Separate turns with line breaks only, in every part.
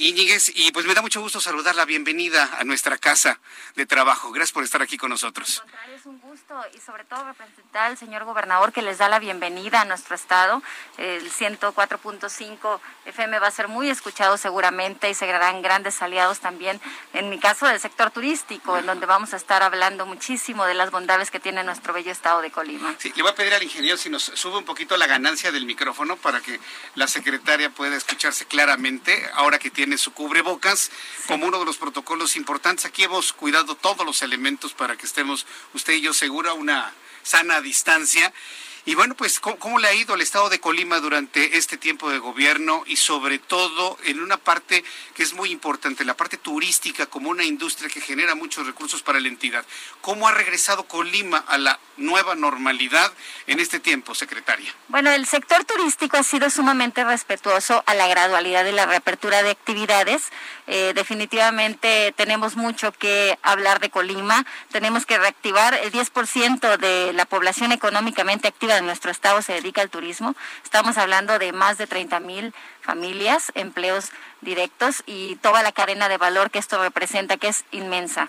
Íñiguez, y pues me da mucho gusto saludarla. Bienvenida a nuestra casa de trabajo. Gracias por estar aquí con nosotros.
Es un gusto y sobre todo representar al señor gobernador que les da la bienvenida a nuestro estado. El 104.5 FM va a ser muy escuchado seguramente y se harán grandes aliados también, en mi caso, del sector turístico, en donde vamos a estar hablando muchísimo de las bondades que tiene nuestro bello estado de Colima.
Sí, le voy a pedir al ingeniero si nos sube un poquito la ganancia del micrófono para que la secretaria pueda escucharse claramente ahora que tiene su cubrebocas como uno de los protocolos importantes. Aquí hemos cuidado todos los elementos para que estemos usted y yo segura una sana distancia. Y bueno, pues, ¿cómo, le ha ido al estado de Colima durante este tiempo de gobierno y sobre todo en una parte que es muy importante, la parte turística como una industria que genera muchos recursos para la entidad? ¿Cómo ha regresado Colima a la nueva normalidad en este tiempo, secretaria?
Bueno, el sector turístico ha sido sumamente respetuoso a la gradualidad de la reapertura de actividades. Eh, definitivamente tenemos mucho que hablar de Colima. Tenemos que reactivar el 10% de la población económicamente activa de nuestro estado se dedica al turismo. Estamos hablando de más de 30 mil familias, empleos directos y toda la cadena de valor que esto representa, que es inmensa.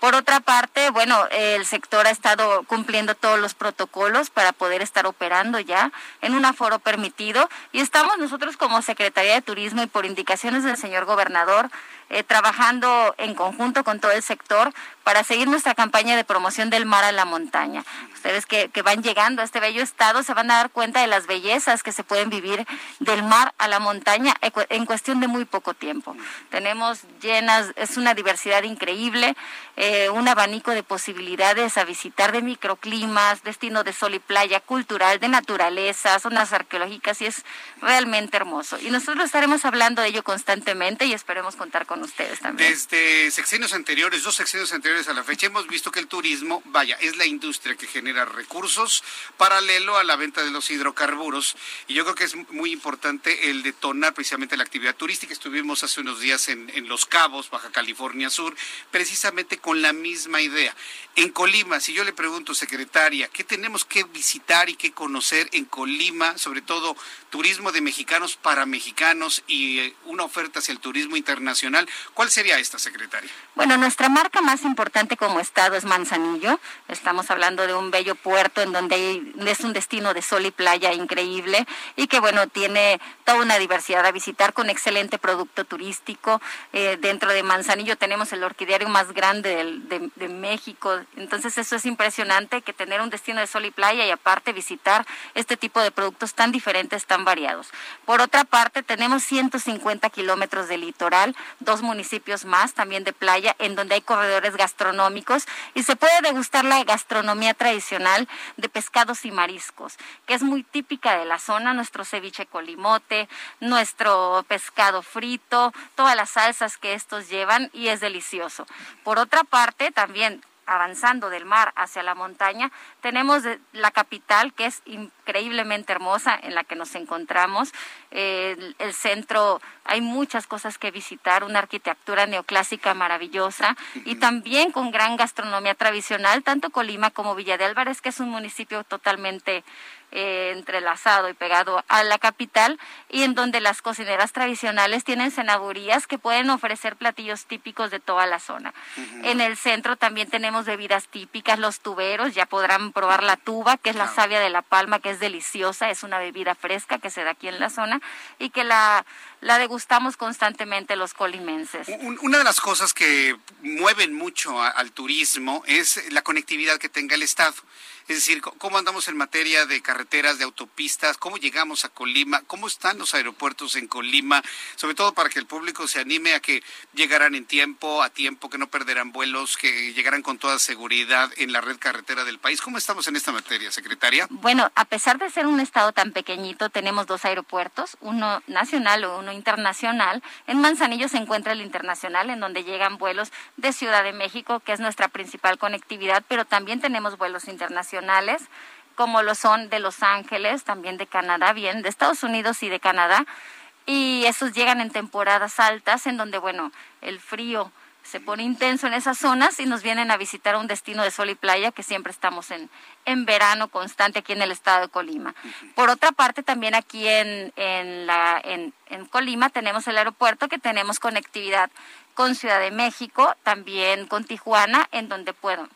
Por otra parte, bueno, el sector ha estado cumpliendo todos los protocolos para poder estar operando ya en un aforo permitido y estamos nosotros como Secretaría de Turismo y por indicaciones del señor gobernador eh, trabajando en conjunto con todo el sector para seguir nuestra campaña de promoción del mar a la montaña. Ustedes que, que, van llegando a este bello estado se van a dar cuenta de las bellezas que se pueden vivir del mar a la montaña en cuestión de muy poco tiempo. Tenemos llenas, es una diversidad increíble, eh, un abanico de posibilidades a visitar de microclimas, destino de sol y playa, cultural, de naturaleza, zonas arqueológicas y es realmente hermoso. Y nosotros estaremos hablando de ello constantemente y esperemos contar con ustedes también.
Desde sexenios anteriores, dos sexenios anteriores a la fecha, hemos visto que el turismo, vaya, es la industria que genera recursos paralelo a la venta de los hidrocarburos. Y yo creo que es muy importante el detonar precisamente la actividad turística. Estuvimos hace unos días en, en Los Cabos, Baja California Sur, precisamente con la misma idea. En Colima, si yo le pregunto, secretaria, ¿qué tenemos que visitar y qué conocer en Colima, sobre todo turismo de mexicanos para mexicanos y eh, una oferta hacia el turismo internacional? ¿Cuál sería esta, secretaria?
Bueno, nuestra marca más importante como estado es Manzanillo. Estamos hablando de un bello puerto en donde es un destino de sol y playa increíble y que, bueno, tiene toda una diversidad a visitar con excelente producto turístico. Eh, dentro de Manzanillo tenemos el orquidiario más grande de, de México, entonces eso es impresionante que tener un destino de sol y playa y aparte visitar este tipo de productos tan diferentes, tan variados. Por otra parte, tenemos 150 kilómetros de litoral, dos municipios más también de playa, en donde hay corredores gastronómicos y se puede degustar la gastronomía tradicional de pescados y mariscos, que es muy típica de la zona, nuestro ceviche colimote, nuestro pescado frito, todas las salsas que estos llevan y es delicioso. Por otra parte, también avanzando del mar hacia la montaña, tenemos la capital que es increíblemente hermosa en la que nos encontramos. el, centro, hay muchas cosas que visitar, una arquitectura neoclásica maravillosa y también con gran gastronomía tradicional, tanto Colima como Villa de Álvarez, que es un municipio totalmente eh, entrelazado y pegado a la capital y en donde las cocineras tradicionales tienen cenadurías que pueden ofrecer platillos típicos de toda la zona. En el centro también tenemos bebidas típicas, los tuberos, ya podrán probar la tuba, que es la savia de la palma, que es deliciosa, es una bebida fresca que se da aquí en la zona y que la, la degustamos constantemente los colimenses.
Una de las cosas que mueven mucho al turismo es la conectividad que tenga el Estado Es decir, cómo andamos en materia de carreteras, de autopistas, cómo llegamos a Colima, cómo están los aeropuertos en Colima, sobre todo para que el público se anime a que llegaran en tiempo, a tiempo, que no perderán vuelos, que llegaran con toda seguridad en la red carretera del país. ¿Cómo estamos en esta materia, secretaria?
Bueno, a pesar de ser un estado tan pequeñito, tenemos dos aeropuertos, uno nacional o uno internacional. En Manzanillo se encuentra el internacional, en donde llegan vuelos de Ciudad de México, que es nuestra principal conectividad, pero también tenemos vuelos internacionales como lo son de Los Ángeles, también de Canadá, bien, de Estados Unidos y de Canadá. Y esos llegan en temporadas altas, en donde, bueno, el frío se pone intenso en esas zonas y nos vienen a visitar un destino de sol y playa que siempre estamos en, en verano constante aquí en el estado de Colima. Por otra parte, también aquí en, en, la, en, en Colima tenemos el aeropuerto que tenemos conectividad con Ciudad de México, también con Tijuana, en donde puedo,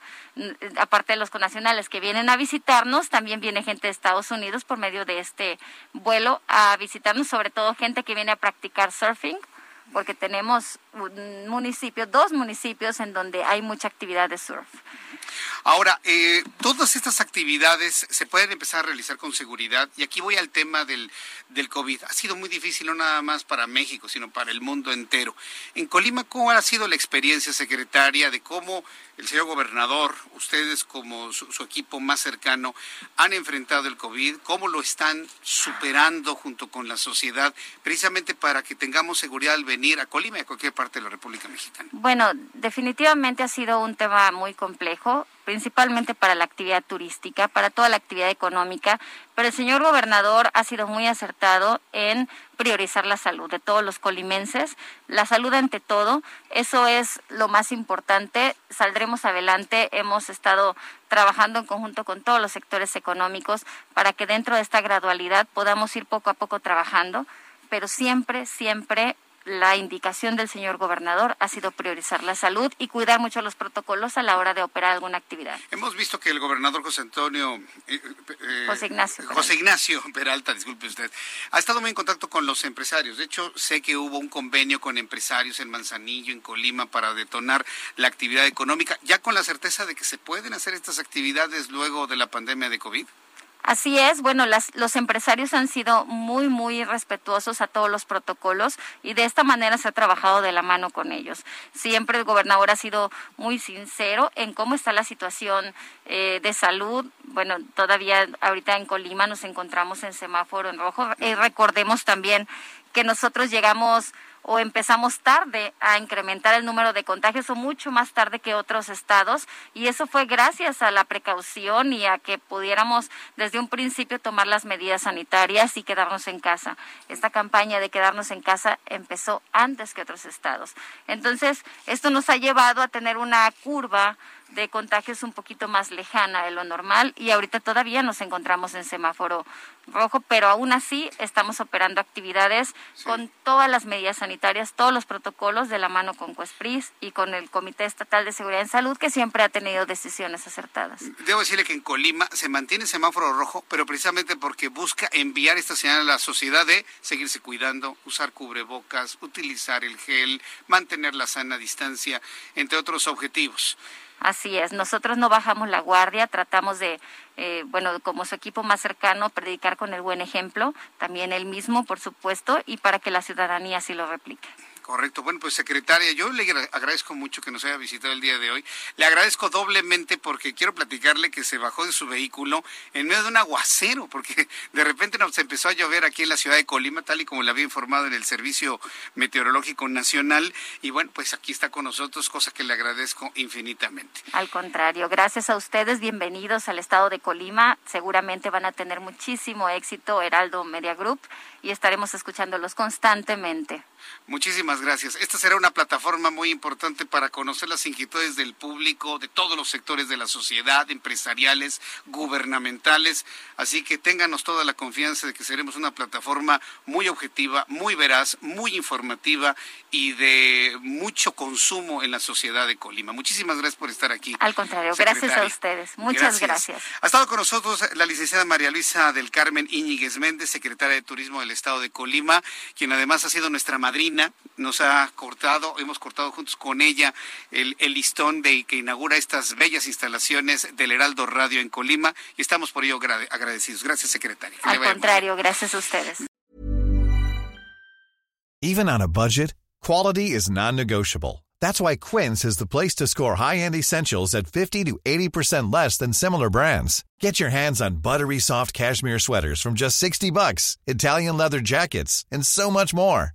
aparte de los conacionales que vienen a visitarnos, también viene gente de Estados Unidos por medio de este vuelo a visitarnos, sobre todo gente que viene a practicar surfing, porque tenemos un municipio, dos municipios en donde hay mucha actividad de surf.
Ahora, eh, todas estas actividades se pueden empezar a realizar con seguridad y aquí voy al tema del, del COVID. Ha sido muy difícil no nada más para México, sino para el mundo entero. En Colima, ¿cómo ha sido la experiencia secretaria de cómo el señor gobernador, ustedes como su, equipo más cercano, han enfrentado el COVID, cómo lo están superando junto con la sociedad, precisamente para que tengamos seguridad al venir a Colima y a cualquier parte de la República Mexicana?
Bueno, definitivamente ha sido un tema muy complejo, principalmente para la actividad turística, para toda la actividad económica, pero el señor gobernador ha sido muy acertado en priorizar la salud de todos los colimenses, la salud ante todo, eso es lo más importante, saldremos adelante, hemos estado trabajando en conjunto con todos los sectores económicos para que dentro de esta gradualidad podamos ir poco a poco trabajando, pero siempre, siempre la indicación del señor gobernador ha sido priorizar la salud y cuidar mucho los protocolos a la hora de operar alguna actividad.
Hemos visto que el gobernador José Antonio
eh, eh, José Ignacio
Peralta. José Ignacio Peralta, disculpe usted, ha estado muy en contacto con los empresarios. De hecho, sé que hubo un convenio con empresarios en Manzanillo, en Colima, para detonar la actividad económica, ya con la certeza de que se pueden hacer estas actividades luego de la pandemia de COVID.
Así es, bueno, los empresarios han sido muy, muy respetuosos a todos los protocolos y de esta manera se ha trabajado de la mano con ellos. Siempre el gobernador ha sido muy sincero en cómo está la situación eh, de salud. Bueno, todavía ahorita en Colima nos encontramos en semáforo en rojo. y recordemos también que nosotros llegamos o empezamos tarde a incrementar el número de contagios o mucho más tarde que otros estados y eso fue gracias a la precaución y a que pudiéramos desde un principio tomar las medidas sanitarias y quedarnos en casa. Esta campaña de quedarnos en casa empezó antes que otros estados. Entonces, esto nos ha llevado a tener una curva de contagios un poquito más lejana de lo normal y ahorita todavía nos encontramos en semáforo rojo, pero aún así estamos operando actividades con todas las medidas sanitarias, todos los protocolos de la mano con COESPRIS y con el Comité Estatal de Seguridad en Salud que siempre ha tenido decisiones acertadas.
Debo decirle que en Colima se mantiene semáforo rojo, pero precisamente porque busca enviar esta señal a la sociedad de seguirse cuidando, usar cubrebocas, utilizar el gel, mantener la sana distancia, entre otros objetivos.
Así es, nosotros no bajamos la guardia, tratamos de, eh, bueno, como su equipo más cercano, predicar con el buen ejemplo, también él mismo, por supuesto, y para que la ciudadanía sí lo replique.
Correcto. Bueno, pues secretaria, yo le agradezco mucho que nos haya visitado el día de hoy. Le agradezco doblemente porque quiero platicarle que se bajó de su vehículo en medio de un aguacero, porque de repente nos empezó a llover aquí en la ciudad de Colima, tal y como le había informado en el Servicio Meteorológico Nacional. Y bueno, pues aquí está con nosotros, cosa que le agradezco infinitamente.
Al contrario, gracias a ustedes, bienvenidos al estado de Colima. Seguramente van a tener muchísimo éxito Heraldo Media Group y estaremos escuchándolos constantemente.
Muchísimas gracias. Esta será una plataforma muy importante para conocer las inquietudes del público, de todos los sectores de la sociedad, empresariales, gubernamentales. Así que ténganos toda la confianza de que seremos una plataforma muy objetiva, muy veraz, muy informativa y de mucho consumo en la sociedad de Colima. Muchísimas gracias por estar aquí.
Al contrario, gracias a ustedes. Muchas gracias.
Ha estado con nosotros la licenciada María Luisa del Carmen Íñiguez Méndez, secretaria de Turismo del Estado de Colima, quien además ha sido nuestra madrina, nos ha cortado, hemos cortado juntos con ella el, listón de que inaugura estas bellas instalaciones del Heraldo Radio en Colima y estamos por ello agradecidos. Gracias, secretaria.
Al contrario, gracias a ustedes.
Even on a budget, quality is non-negotiable. That's why Quince is the place to score high-end essentials at 50 to 80% less than similar brands. Get your hands on buttery soft cashmere sweaters from just 60 bucks, Italian leather jackets, and so much more.